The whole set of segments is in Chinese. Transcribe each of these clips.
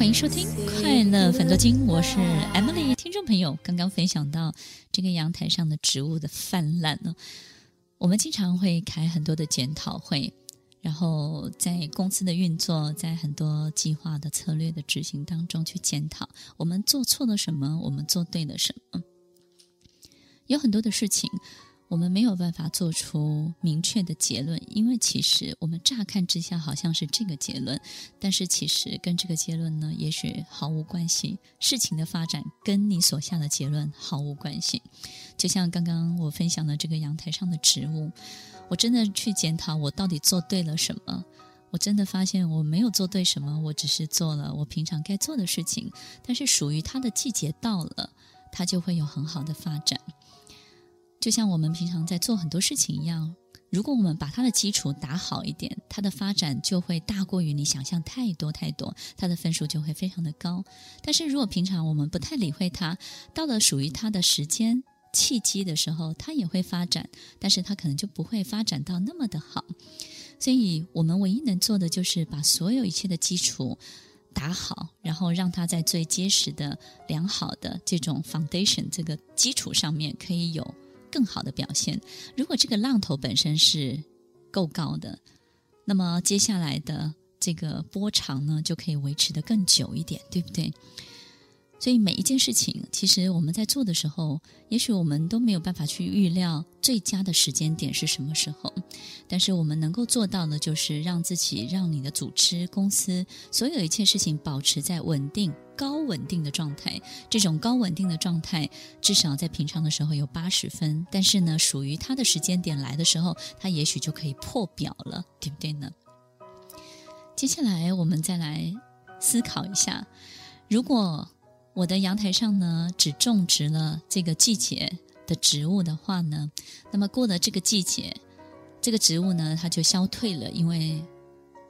欢迎收听《快乐芬多精》，我是 Emily。听众朋友，刚刚分享到这个阳台上的植物的泛滥呢，我们经常会开很多的检讨会，然后在公司的运作，在很多计划的策略的执行当中去检讨，我们做错了什么，我们做对了什么，有很多的事情。我们没有办法做出明确的结论，因为其实我们乍看之下好像是这个结论，但是其实跟这个结论呢，也许毫无关系。事情的发展跟你所下的结论毫无关系。就像刚刚我分享的这个阳台上的植物，我真的去检讨我到底做对了什么，我真的发现我没有做对什么，我只是做了我平常该做的事情。但是属于它的季节到了，它就会有很好的发展。就像我们平常在做很多事情一样，如果我们把它的基础打好一点，它的发展就会大过于你想象太多太多，它的分数就会非常的高。但是如果平常我们不太理会它，到了属于它的时间契机的时候，它也会发展，但是它可能就不会发展到那么的好。所以我们唯一能做的就是把所有一切的基础打好，然后让它在最结实的、良好的这种 foundation 这个基础上面可以有。更好的表现。如果这个浪头本身是够高的，那么接下来的这个波长呢，就可以维持得更久一点，对不对？所以每一件事情，其实我们在做的时候，也许我们都没有办法去预料最佳的时间点是什么时候。但是我们能够做到的，就是让自己、让你的组织、公司所有一切事情保持在稳定、高稳定的状态。这种高稳定的状态，至少在平常的时候有八十分，但是呢，属于它的时间点来的时候，它也许就可以破表了，对不对呢？接下来我们再来思考一下，如果我的阳台上呢，只种植了这个季节的植物的话呢，那么过了这个季节，这个植物呢，它就消退了，因为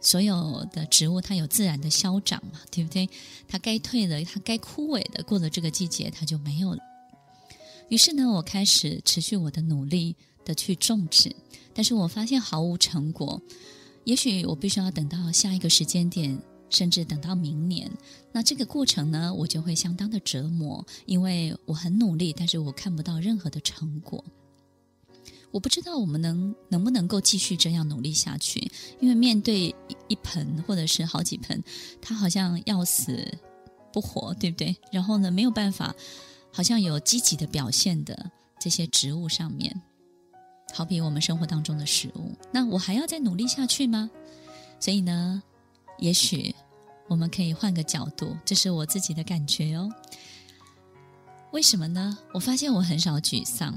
所有的植物它有自然的消长嘛，对不对？它该退的，它该枯萎的，过了这个季节，它就没有了。于是呢，我开始持续我的努力的去种植，但是我发现毫无成果。也许我必须要等到下一个时间点。甚至等到明年，那这个过程呢，我就会相当的折磨，因为我很努力，但是我看不到任何的成果。我不知道我们能能不能够继续这样努力下去，因为面对一盆或者是好几盆，它好像要死不活，对不对？然后呢，没有办法，好像有积极的表现的这些植物上面，好比我们生活当中的食物，那我还要再努力下去吗？所以呢，也许我们可以换个角度，这是我自己的感觉哦。为什么呢？我发现我很少沮丧，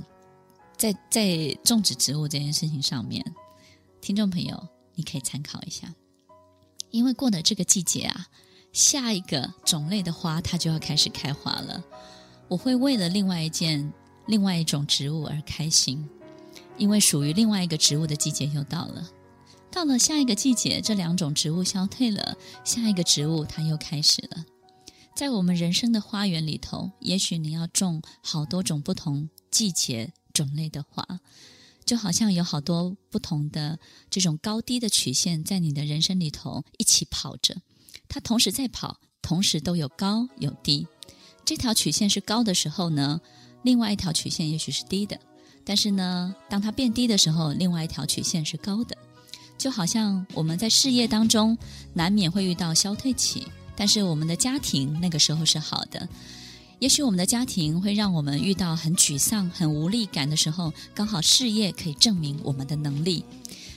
在在种植植物这件事情上面，听众朋友，你可以参考一下。因为过了这个季节啊，下一个种类的花它就要开始开花了。我会为了另外一件、另外一种植物而开心，因为属于另外一个植物的季节又到了。到了下一个季节，这两种植物消退了，下一个植物它又开始了。在我们人生的花园里头，也许你要种好多种不同季节种类的花，就好像有好多不同的这种高低的曲线在你的人生里头一起跑着，它同时在跑，同时都有高有低。这条曲线是高的时候呢，另外一条曲线也许是低的，但是呢，当它变低的时候，另外一条曲线是高的。就好像我们在事业当中难免会遇到消退期，但是我们的家庭那个时候是好的。也许我们的家庭会让我们遇到很沮丧、很无力感的时候，刚好事业可以证明我们的能力。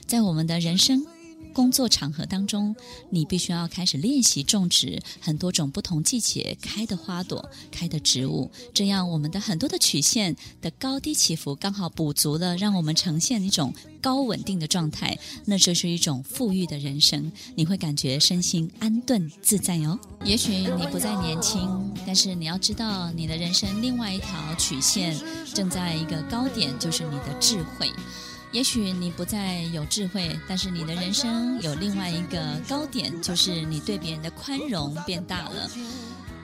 在我们的人生。工作场合当中，你必须要开始练习种植很多种不同季节开的花朵、开的植物，这样我们的很多的曲线的高低起伏刚好补足了，让我们呈现一种高稳定的状态。那这是一种富裕的人生，你会感觉身心安顿自在哦。也许你不再年轻，但是你要知道，你的人生另外一条曲线正在一个高点，就是你的智慧。也许你不再有智慧，但是你的人生有另外一个高点，就是你对别人的宽容变大了。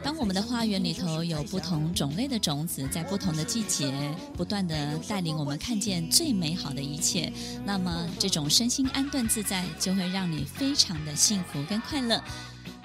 当我们的花园里头有不同种类的种子，在不同的季节不断地带领我们看见最美好的一切，那么这种身心安顿自在，就会让你非常的幸福跟快乐。